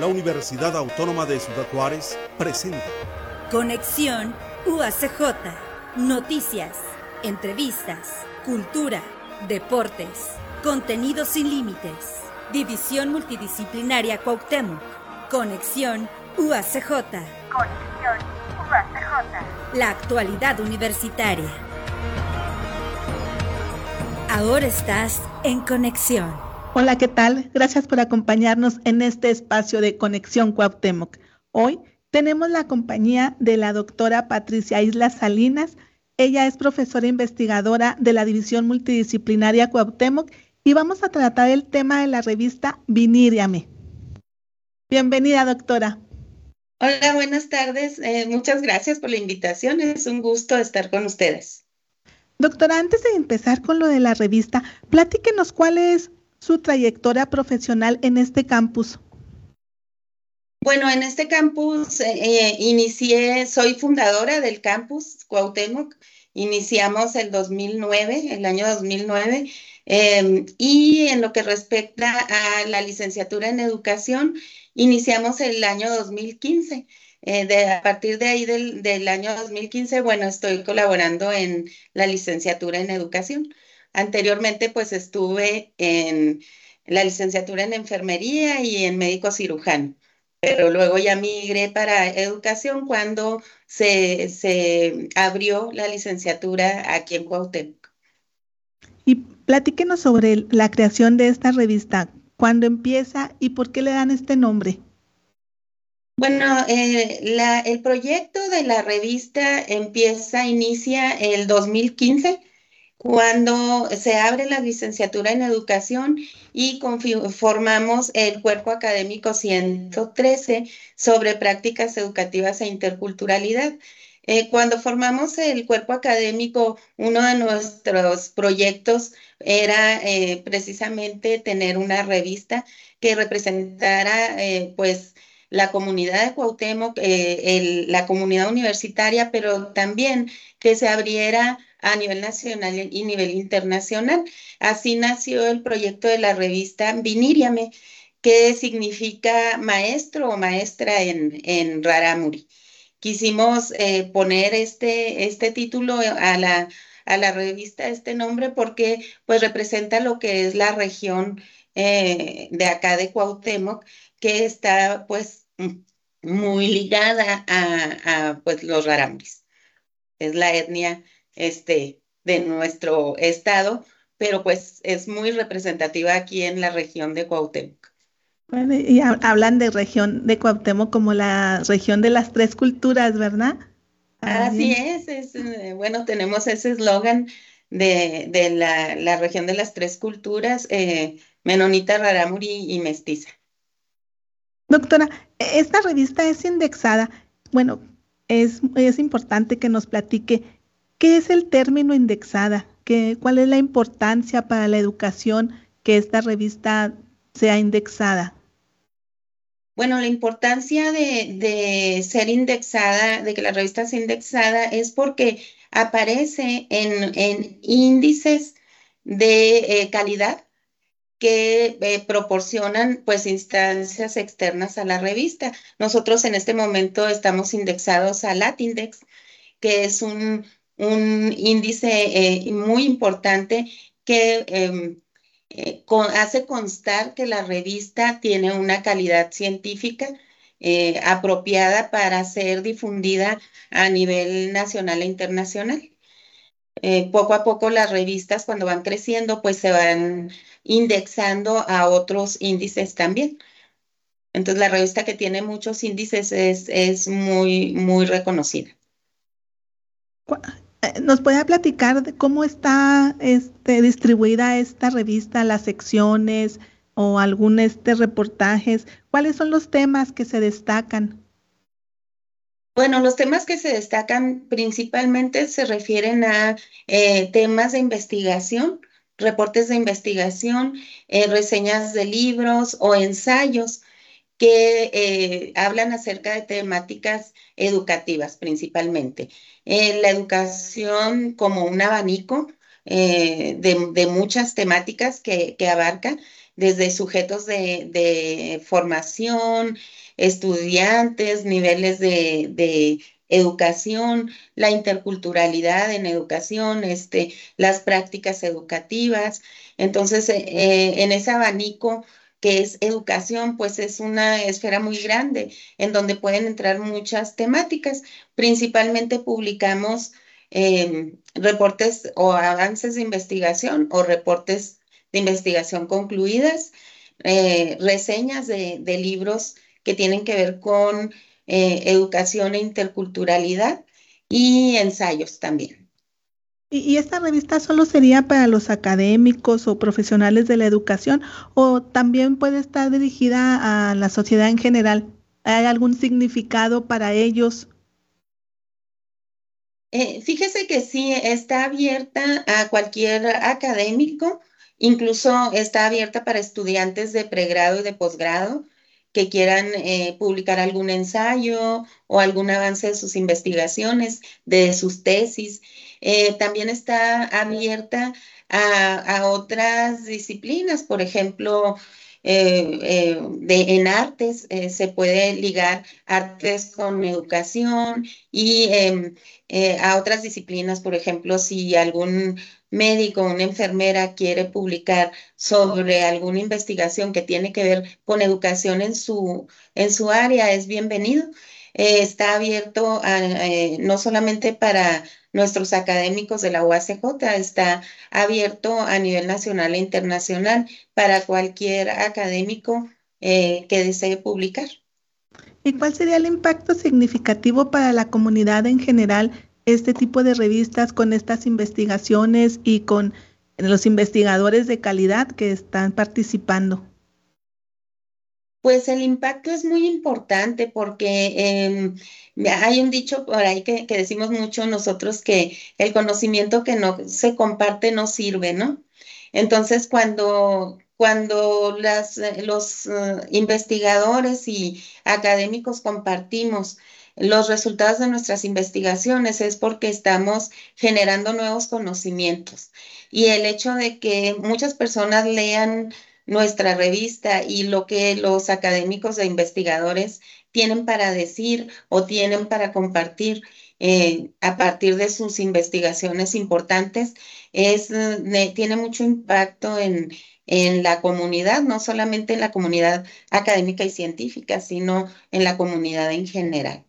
la Universidad Autónoma de Ciudad Juárez presenta Conexión UACJ. Noticias, entrevistas, cultura, deportes, contenidos sin límites. División Multidisciplinaria Cuauhtémoc. Conexión UACJ. Conexión UACJ. La actualidad universitaria. Ahora estás en conexión. Hola, ¿qué tal? Gracias por acompañarnos en este espacio de Conexión Cuauhtémoc. Hoy tenemos la compañía de la doctora Patricia Isla Salinas. Ella es profesora investigadora de la División Multidisciplinaria Cuauhtémoc y vamos a tratar el tema de la revista Viníriame. Bienvenida, doctora. Hola, buenas tardes. Eh, muchas gracias por la invitación. Es un gusto estar con ustedes. Doctora, antes de empezar con lo de la revista, platíquenos cuál es su trayectoria profesional en este campus? Bueno, en este campus eh, eh, inicié, soy fundadora del campus Cuauhtémoc, iniciamos el 2009, el año 2009, em, y en lo que respecta a la licenciatura en educación, iniciamos el año 2015. Eh, de, a partir de ahí del, del, año 2015, bueno, estoy colaborando en la licenciatura en educación. Anteriormente, pues estuve en la licenciatura en enfermería y en médico cirujano, pero luego ya migré para educación cuando se, se abrió la licenciatura aquí en Cuauhtémoc. Y platíquenos sobre la creación de esta revista, cuándo empieza y por qué le dan este nombre. Bueno, eh, la, el proyecto de la revista empieza, inicia el 2015 cuando se abre la licenciatura en educación y formamos el cuerpo académico 113 sobre prácticas educativas e interculturalidad. Eh, cuando formamos el cuerpo académico, uno de nuestros proyectos era eh, precisamente tener una revista que representara eh, pues la comunidad de Cuauhtémoc, la comunidad universitaria, pero también que se abriera a nivel nacional y nivel internacional. Así nació el proyecto de la revista Viníriame, que significa maestro o maestra en, en Raramuri. Quisimos eh, poner este, este título a la, a la revista, este nombre, porque pues representa lo que es la región eh, de acá de Cuauhtémoc, que está pues muy ligada a, pues los raramuris. Es la etnia este, de nuestro estado, pero pues es muy representativa aquí en la región de Cuauhtémoc. Bueno, y hablan de región de Cuauhtémoc como la región de las tres culturas, ¿verdad? Así es, eh, bueno, tenemos ese eslogan de, de la, la, región de las tres culturas, eh, menonita, rarámuri y mestiza. Doctora, esta revista es indexada. Bueno, es, es importante que nos platique ¿Qué es el término indexada? ¿Qué, ¿Cuál es la importancia para la educación que esta revista sea indexada? Bueno, la importancia de, ser indexada, de que la revista sea indexada, es porque aparece en, índices de eh, calidad que eh, proporcionan pues instancias externas a la revista. Nosotros en este momento estamos indexados a Latindex, que es un, un índice eh, muy importante que em, eh, hace constar que la revista tiene una calidad científica eh, apropiada para ser difundida a nivel nacional e internacional. poco a poco las revistas cuando van creciendo pues se van indexando a otros índices también. Entonces la revista que tiene muchos índices es, es muy, muy reconocida. ¿Nos puede platicar de cómo está este, distribuida esta revista, las secciones o algún este reportajes? ¿Cuáles son los temas que se destacan? Bueno, los temas que se destacan principalmente se refieren a eh, temas de investigación, reportes de investigación, eh, reseñas de libros o ensayos que eh, hablan acerca de temáticas educativas principalmente. La educación como un abanico eh, de, muchas temáticas que, abarca desde sujetos de, formación, estudiantes, niveles de, educación, la interculturalidad en educación, este, las prácticas educativas. Entonces, eh, en ese abanico que es educación, pues es una esfera muy grande en donde pueden entrar muchas temáticas. Principalmente publicamos em, reportes o avances de investigación o reportes de investigación concluidas, eh, reseñas de, libros que tienen que ver con eh, educación e interculturalidad y ensayos también. ¿Y, esta revista solo sería para los académicos o profesionales de la educación o también puede estar dirigida a la sociedad en general? ¿Hay algún significado para ellos? Eh, fíjese que sí, está abierta a cualquier académico, incluso está abierta para estudiantes de pregrado y de posgrado que quieran eh, publicar algún ensayo o algún avance de sus investigaciones, de sus tesis. Eh, también está abierta a, otras disciplinas, por ejemplo, eh, de, en artes se puede ligar artes con educación y em, a otras disciplinas, por ejemplo, si algún médico, una enfermera quiere publicar sobre alguna investigación que tiene que ver con educación en su, en su área, es bienvenido. Eh, está abierto eh, no solamente para nuestros académicos de la UACJ, está abierto a nivel nacional e internacional para cualquier académico eh, que desee publicar. ¿Y cuál sería el impacto significativo para la comunidad en general este tipo de revistas con estas investigaciones y con los investigadores de calidad que están participando? Pues el impacto es muy importante porque em, hay un dicho por ahí que, decimos mucho nosotros que el conocimiento que no se comparte no sirve, ¿no? Entonces, cuando, cuando las, los eh, investigadores y académicos compartimos los resultados de nuestras investigaciones es porque estamos generando nuevos conocimientos. Y el hecho de que muchas personas lean nuestra revista y lo que los académicos e investigadores tienen para decir o tienen para compartir eh, a partir de sus investigaciones importantes, es, eh, tiene mucho impacto en la comunidad, no solamente en la comunidad académica y científica, sino en la comunidad en general.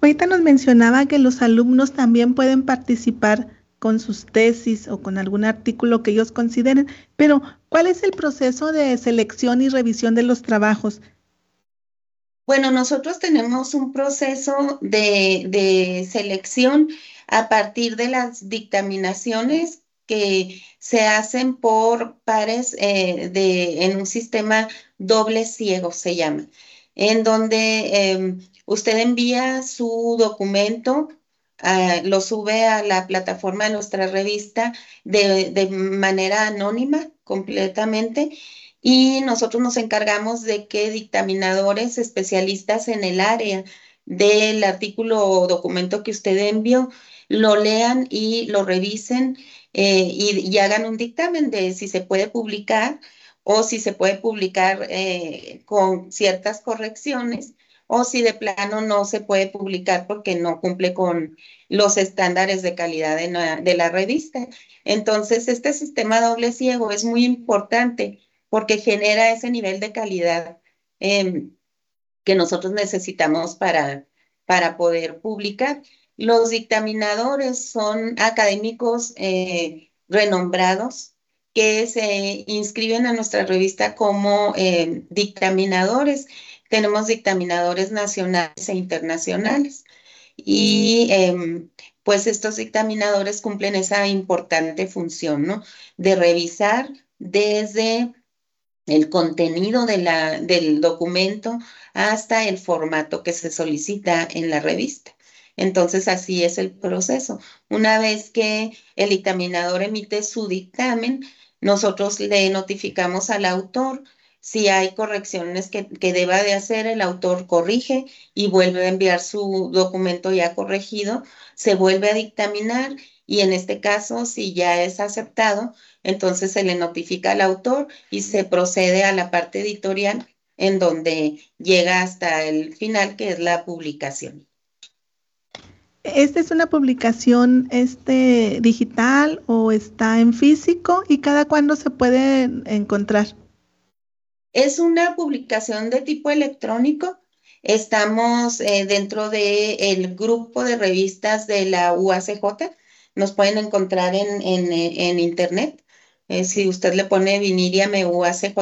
Ahorita nos mencionaba que los alumnos también pueden participar con sus tesis o con algún artículo que ellos consideren, pero ¿cuál es el proceso de selección y revisión de los trabajos? Bueno, nosotros tenemos un proceso de, selección a partir de las dictaminaciones que se hacen por pares eh, de, en un sistema doble ciego, se llama, en donde em, Usted envía su documento, ah, lo sube a la plataforma de nuestra revista de, manera anónima completamente y nosotros nos encargamos de que dictaminadores especialistas en el área del artículo o documento que usted envió lo lean y lo revisen eh, y, hagan un dictamen de si se puede publicar o si se puede publicar eh, con ciertas correcciones o si de plano no se puede publicar porque no cumple con los estándares de calidad de la, revista. Entonces, este sistema doble ciego es muy importante porque genera ese nivel de calidad em, que nosotros necesitamos para, para poder publicar. Los dictaminadores son académicos eh, renombrados que se inscriben a nuestra revista como em, dictaminadores tenemos dictaminadores nacionales e internacionales. Y em, pues estos dictaminadores cumplen esa importante función, ¿no? De revisar desde el contenido de la, del documento hasta el formato que se solicita en la revista. Entonces, así es el proceso. Una vez que el dictaminador emite su dictamen, nosotros le notificamos al autor si hay correcciones que, deba de hacer, el autor corrige y vuelve a enviar su documento ya corregido, se vuelve a dictaminar y en este caso, si ya es aceptado, entonces se le notifica al autor y se procede a la parte editorial en donde llega hasta el final, que es la publicación. ¿Esta es una publicación este, digital o está en físico y cada cuándo se puede encontrar? Es una publicación de tipo electrónico. Estamos eh, dentro del grupo de revistas de la UACJ. Nos pueden encontrar en, en, internet. Eh, si usted le pone Viniria UACJ,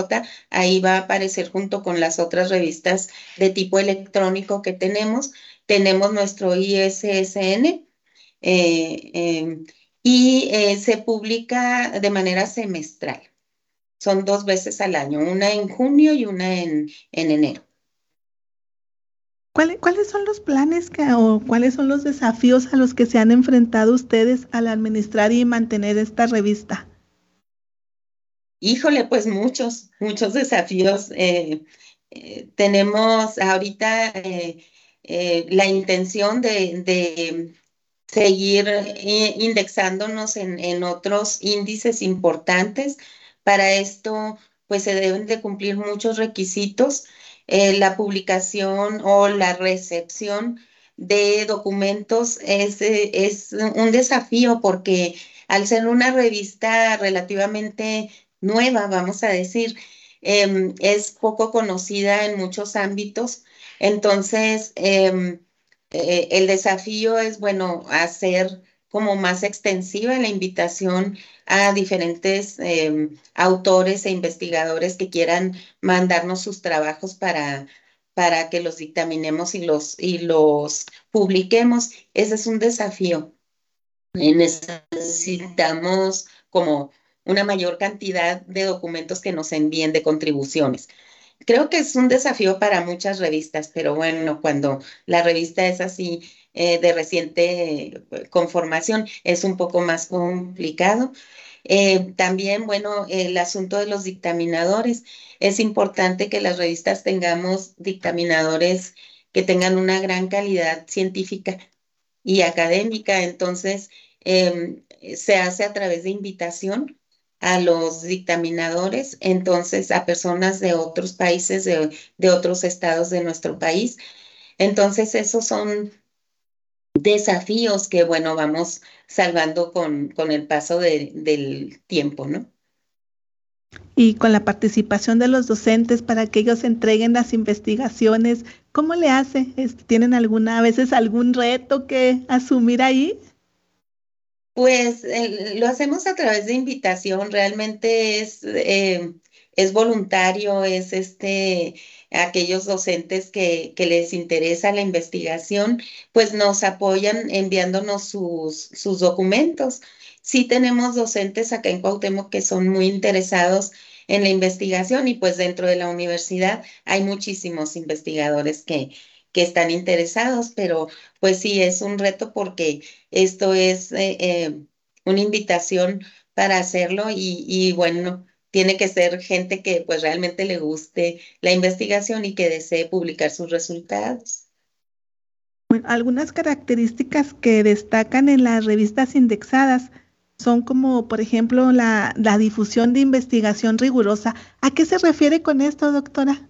ahí va a aparecer junto con las otras revistas de tipo electrónico que tenemos tenemos nuestro ISSN eh, em, y eh, se publica de manera semestral. Son dos veces al año, una en junio y una en, enero. ¿Cuáles son los planes o cuáles son los desafíos a los que se han enfrentado ustedes al administrar y mantener esta revista? Híjole, pues muchos, muchos desafíos. Eh, tenemos ahorita eh, la intención de, seguir eh, indexándonos en, otros índices importantes. Para esto, pues se deben de cumplir muchos requisitos. Eh, la publicación o la recepción de documentos es, es un desafío porque al ser una revista relativamente nueva, vamos a decir, em, es poco conocida en muchos ámbitos entonces, em, eh, el desafío es, bueno, hacer como más extensiva la invitación a diferentes em, autores e investigadores que quieran mandarnos sus trabajos para, para que los dictaminemos y los, y los publiquemos. Ese es un desafío. Necesitamos como una mayor cantidad de documentos que nos envíen de contribuciones creo que es un desafío para muchas revistas, pero bueno, cuando la revista es así eh, de reciente eh, conformación, es un poco más complicado. Eh, también, bueno, el asunto de los dictaminadores. Es importante que las revistas tengamos dictaminadores que tengan una gran calidad científica y académica. Entonces, em, se hace a través de invitación a los dictaminadores, entonces a personas de otros países, de, otros estados de nuestro país. Entonces, esos son desafíos que, bueno, vamos salvando con, con el paso del tiempo, ¿no? Y con la participación de los docentes para que ellos entreguen las investigaciones, ¿cómo le hace? ¿Tienen alguna, a veces algún reto que asumir ahí? Pues lo hacemos a través de invitación, realmente es, eh, es voluntario, es este, aquellos docentes que, les interesa la investigación, pues nos apoyan enviándonos sus, sus documentos. Sí tenemos docentes acá en Cuauhtémoc que son muy interesados en la investigación y pues dentro de la universidad hay muchísimos investigadores que, que están interesados, pero pues sí, es un reto porque esto es eh, eh, una invitación para hacerlo y, bueno, tiene que ser gente que pues realmente le guste la investigación y que desee publicar sus resultados. algunas características que destacan en las revistas indexadas son como, por ejemplo, la, la difusión de investigación rigurosa. ¿A qué se refiere con esto, doctora?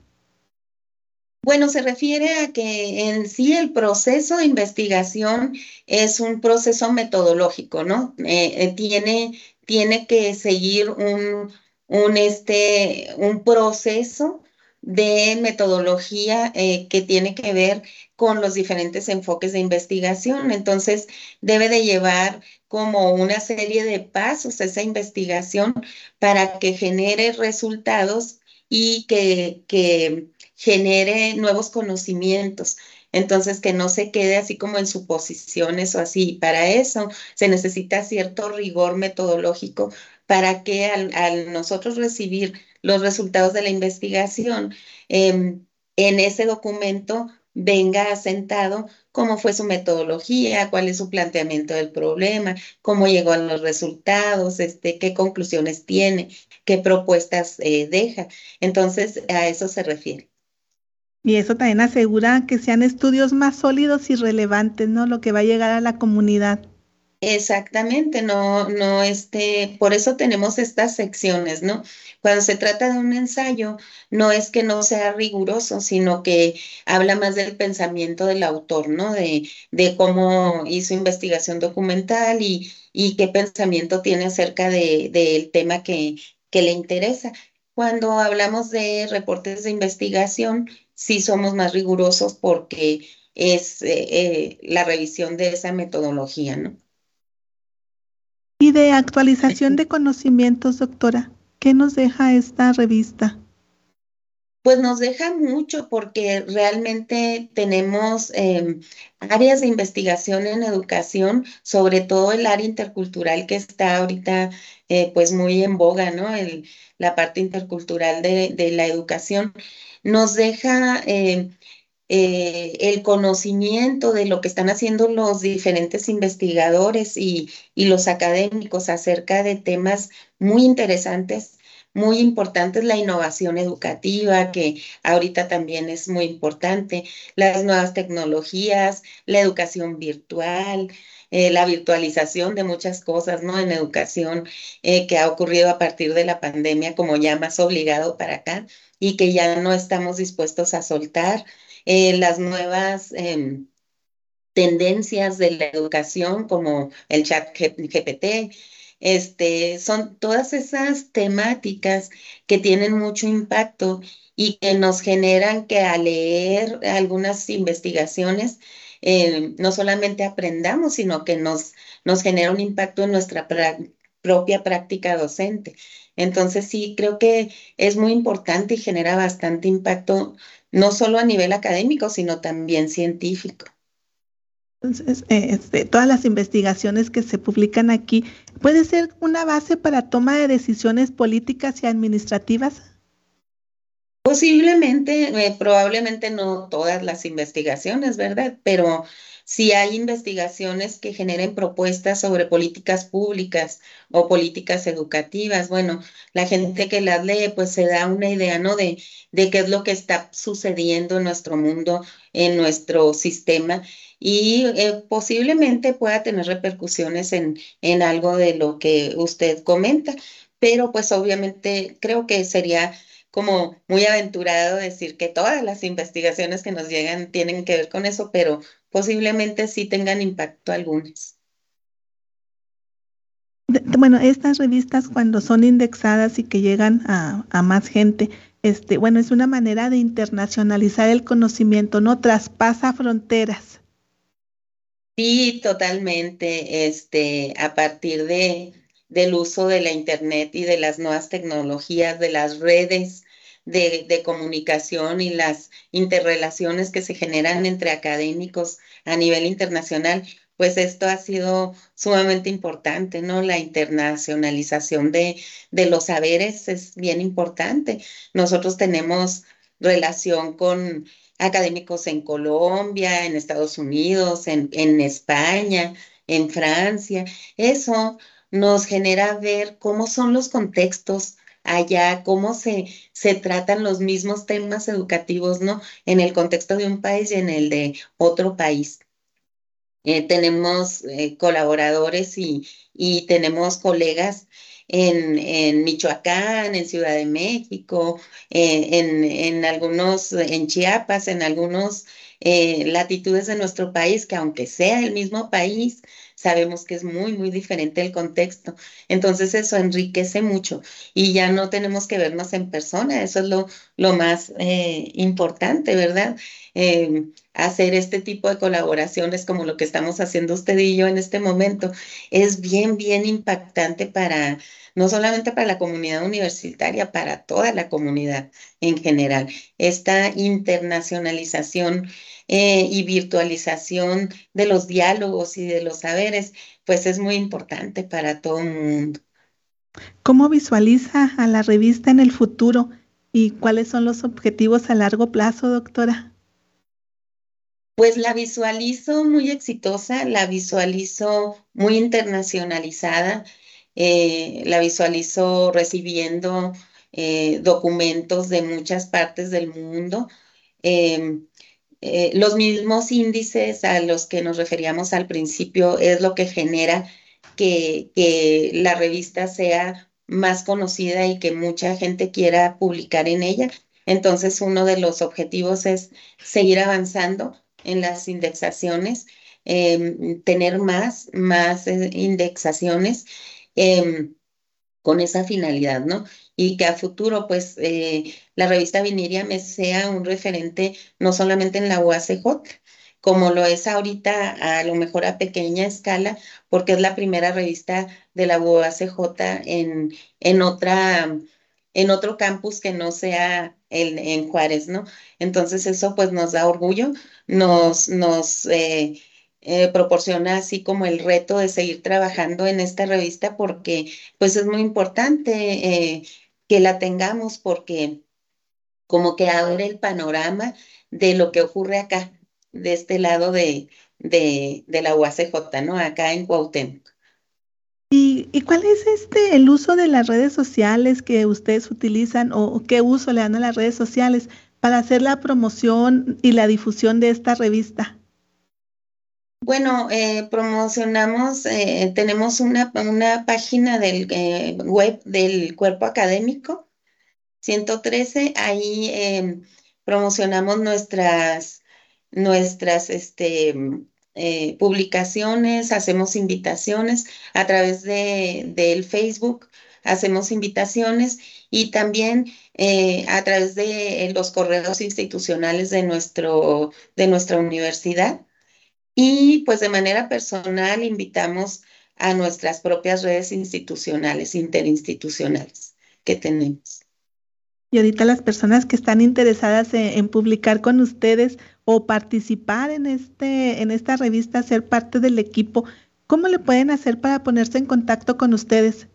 Bueno, se refiere a que en sí el proceso de investigación es un proceso metodológico, ¿no? Eh, eh, tiene, tiene que seguir un, un, este, un proceso de metodología eh, que tiene que ver con los diferentes enfoques de investigación. Entonces, debe de llevar como una serie de pasos esa investigación para que genere resultados y que, que genere nuevos conocimientos. Entonces, que no se quede así como en suposiciones o así. Para eso se necesita cierto rigor metodológico para que al, nosotros recibir los resultados de la investigación, em, en ese documento venga asentado cómo fue su metodología, cuál es su planteamiento del problema, cómo llegó a los resultados, este, qué conclusiones tiene, qué propuestas eh, deja. Entonces, a eso se refiere. Y eso también asegura que sean estudios más sólidos y relevantes, ¿no? Lo que va a llegar a la comunidad. Exactamente, no, no, este, por eso tenemos estas secciones, ¿no? Cuando se trata de un ensayo, no es que no sea riguroso, sino que habla más del pensamiento del autor, ¿no? De, de cómo hizo investigación documental y, y qué pensamiento tiene acerca del de, tema que, que le interesa. Cuando hablamos de reportes de investigación, sí somos más rigurosos porque es eh, eh, la revisión de esa metodología, ¿no? Y de actualización de conocimientos, doctora, ¿qué nos deja esta revista? Pues nos deja mucho porque realmente tenemos eh, áreas de investigación en educación, sobre todo el área intercultural que está ahorita eh, pues muy en boga, ¿no? El, la parte intercultural de, la educación. Nos deja eh, eh, el conocimiento de lo que están haciendo los diferentes investigadores y, los académicos acerca de temas muy interesantes, muy importantes, la innovación educativa, que ahorita también es muy importante, las nuevas tecnologías, la educación virtual. Eh, la virtualización de muchas cosas, ¿no? En educación eh, que ha ocurrido a partir de la pandemia como ya más obligado para acá y que ya no estamos dispuestos a soltar eh, las nuevas eh, tendencias de la educación como el chat GPT. Este, son todas esas temáticas que tienen mucho impacto y que nos generan que al leer algunas investigaciones, eh, no solamente aprendamos, sino que nos, nos genera un impacto en nuestra propia práctica docente. Entonces sí, creo que es muy importante y genera bastante impacto no solo a nivel académico, sino también científico. Entonces, eh, este, todas las investigaciones que se publican aquí, ¿puede ser una base para toma de decisiones políticas y administrativas? Posiblemente, eh, probablemente no todas las investigaciones, ¿verdad? Pero si hay investigaciones que generen propuestas sobre políticas públicas o políticas educativas, bueno, la gente que las lee pues se da una idea, ¿no? De, de qué es lo que está sucediendo en nuestro mundo, en nuestro sistema y eh, posiblemente pueda tener repercusiones en, en algo de lo que usted comenta, pero pues obviamente creo que sería como muy aventurado decir que todas las investigaciones que nos llegan tienen que ver con eso, pero posiblemente sí tengan impacto algunas. Bueno, estas revistas cuando son indexadas y que llegan a, a, más gente, este, bueno, es una manera de internacionalizar el conocimiento, ¿no? Traspasa fronteras. Sí, totalmente. Este, a partir de, del uso de la internet y de las nuevas tecnologías, de las redes de, de, comunicación y las interrelaciones que se generan entre académicos a nivel internacional, pues esto ha sido sumamente importante, ¿no? La internacionalización de, de los saberes es bien importante. Nosotros tenemos relación con académicos en Colombia, en Estados Unidos, en, en España, en Francia. Eso nos genera ver cómo son los contextos allá, cómo se, se tratan los mismos temas educativos, ¿no? En el contexto de un país y en el de otro país. Eh, tenemos eh, colaboradores y, y, tenemos colegas en, Michoacán, en Ciudad de México, en, en, algunos, en Chiapas, en algunos eh, latitudes de nuestro país, que aunque sea el mismo país, sabemos que es muy, muy diferente el contexto. Entonces eso enriquece mucho y ya no tenemos que vernos en persona, eso es lo, lo más eh, importante, ¿verdad? Eh, hacer este tipo de colaboraciones como lo que estamos haciendo usted y yo en este momento es bien, bien impactante para no solamente para la comunidad universitaria, para toda la comunidad en general. Esta internacionalización eh, y virtualización de los diálogos y de los saberes, pues es muy importante para todo el mundo. ¿Cómo visualiza a la revista en el futuro y cuáles son los objetivos a largo plazo, doctora? Pues la visualizo muy exitosa, la visualizo muy internacionalizada, eh, la visualizo recibiendo eh, documentos de muchas partes del mundo. Eh, eh, los mismos índices a los que nos referíamos al principio es lo que genera que la revista sea más conocida y que mucha gente quiera publicar en ella. Entonces, uno de los objetivos es seguir avanzando en las indexaciones, em, tener más, más eh, indexaciones em, con esa finalidad, ¿no? Y que a futuro, pues, eh, la revista Viniria me sea un referente no solamente en la UACJ, como lo es ahorita a lo mejor a pequeña escala, porque es la primera revista de la UACJ en, en, otra, en otro campus que no sea el, en Juárez, ¿no? Entonces eso pues nos da orgullo, nos, nos eh, eh, proporciona así como el reto de seguir trabajando en esta revista porque pues es muy importante eh, que la tengamos porque como que abre el panorama de lo que ocurre acá, de este lado de, de, de la UACJ, ¿no? Acá en Cuauhtémoc. ¿Y, ¿Y, cuál es este el uso de las redes sociales que ustedes utilizan o, qué uso le dan a las redes sociales para hacer la promoción y la difusión de esta revista? Bueno, eh, promocionamos, eh, tenemos una, una, página del eh, web del cuerpo académico 113, ahí promocionamos nuestras, nuestras este, eh, publicaciones, hacemos invitaciones a través de, del Facebook, hacemos invitaciones y también eh, a través de los correos institucionales de, nuestro, de nuestra universidad. Y pues de manera personal invitamos a nuestras propias redes institucionales, interinstitucionales que tenemos. Y ahorita las personas que están interesadas en, publicar con ustedes o participar en, este, en esta revista, ser parte del equipo, ¿cómo le pueden hacer para ponerse en contacto con ustedes?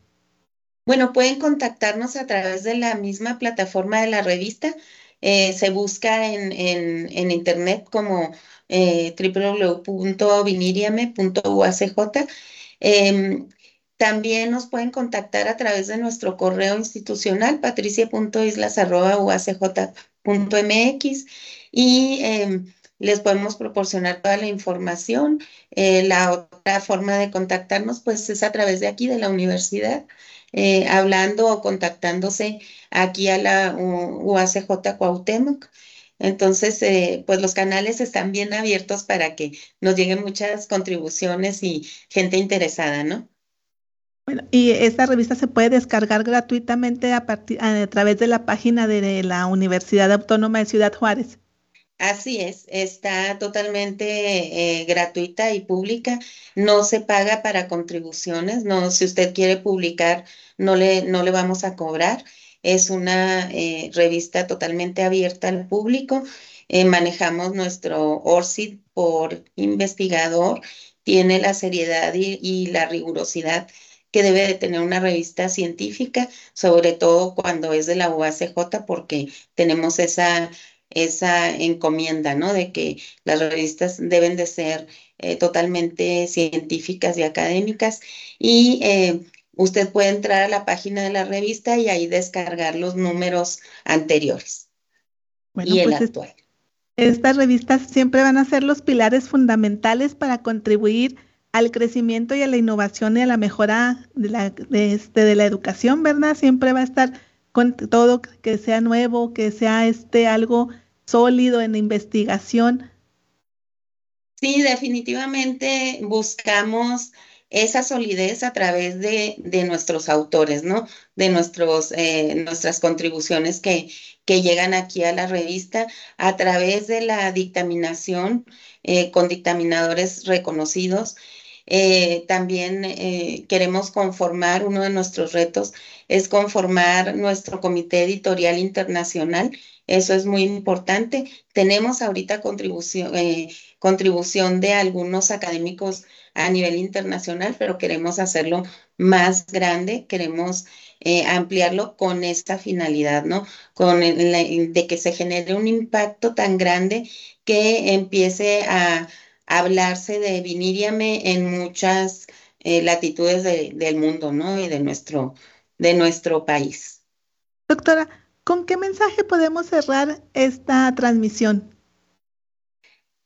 Bueno, pueden contactarnos a través de la misma plataforma de la revista. Eh, se busca en, en, en, internet como eh, www.viniriame.uacj. también nos pueden contactar a través de nuestro correo institucional patricia.islas.uacj.mx y eh, les podemos proporcionar toda la información. Eh, la otra forma de contactarnos pues es a través de aquí de la universidad, eh, hablando o contactándose aquí a la UACJ Cuauhtémoc. Entonces, eh, pues los canales están bien abiertos para que nos lleguen muchas contribuciones y gente interesada, ¿no? Bueno, y esta revista se puede descargar gratuitamente a, a través de la página de la Universidad Autónoma de Ciudad Juárez. Así es, está totalmente eh, gratuita y pública, no se paga para contribuciones, no, si usted quiere publicar, no le, no le vamos a cobrar, es una eh, revista totalmente abierta al público, eh, manejamos nuestro ORCID por investigador, tiene la seriedad y, y la rigurosidad que debe de tener una revista científica, sobre todo cuando es de la UACJ, porque tenemos esa, esa encomienda, ¿no? De que las revistas deben de ser eh, totalmente científicas y académicas. Y eh, usted puede entrar a la página de la revista y ahí descargar los números anteriores y el pues actual. Estas revistas siempre van a ser los pilares fundamentales para contribuir al crecimiento y a la innovación y a la mejora de la, de, este, de la educación, ¿verdad? Siempre va a estar con todo que sea nuevo, que sea este algo sólido en investigación. Sí, definitivamente buscamos esa solidez a través de, de nuestros autores, ¿no? De nuestros, eh, nuestras contribuciones que, que llegan aquí a la revista a través de la dictaminación eh, con dictaminadores reconocidos eh, también eh, queremos conformar, uno de nuestros retos es conformar nuestro comité editorial internacional. Eso es muy importante. Tenemos ahorita contribución, eh, contribución de algunos académicos a nivel internacional, pero queremos hacerlo más grande, queremos ampliarlo con esta finalidad, ¿no? Con de que se genere un impacto tan grande que empiece a hablarse de Viniriame en muchas eh, latitudes de, del mundo, ¿no? Y de nuestro, de nuestro país. Doctora, ¿con qué mensaje podemos cerrar esta transmisión?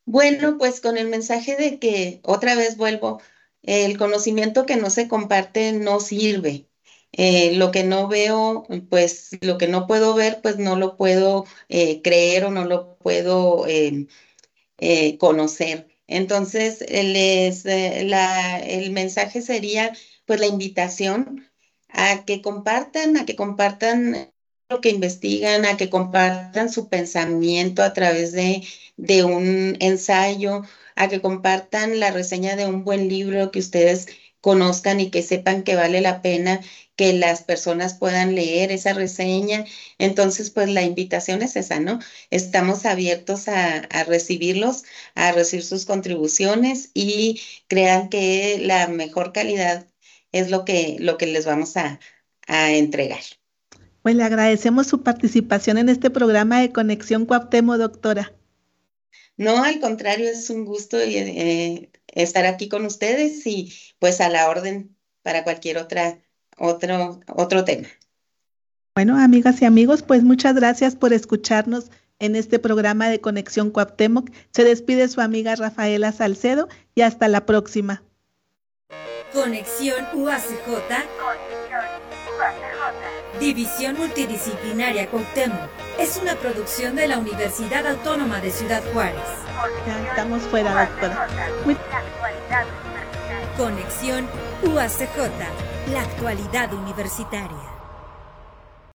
Bueno, pues con el mensaje de que otra vez vuelvo el conocimiento que no se comparte no sirve. Eh, lo que no veo, pues lo que no puedo ver, pues no lo puedo eh, creer o no lo puedo eh, conocer. Entonces, les, la, el mensaje sería, pues la invitación a que compartan, a que compartan lo que investigan, a que compartan su pensamiento a través de, de un ensayo, a que compartan la reseña de un buen libro que ustedes conozcan y que sepan que vale la pena que las personas puedan leer esa reseña. Entonces, pues la invitación es esa, ¿no? Estamos abiertos a, recibirlos, a recibir sus contribuciones y crean que la mejor calidad es lo que, lo que les vamos a, entregar. Pues le agradecemos su participación en este programa de Conexión Cuauhtémoc, doctora. No, al contrario, es un gusto eh, estar aquí con ustedes y pues a la orden para cualquier otra, otro, otro tema. Bueno, amigas y amigos, pues muchas gracias por escucharnos en este programa de Conexión Coaptemoc. Se despide su amiga Rafaela Salcedo y hasta la próxima. Conexión UACJ. División Multidisciplinaria Cuauhtémoc. Es una producción de la Universidad Autónoma de Ciudad Juárez. Estamos fuera, doctora. Conexión UACJ, la actualidad universitaria.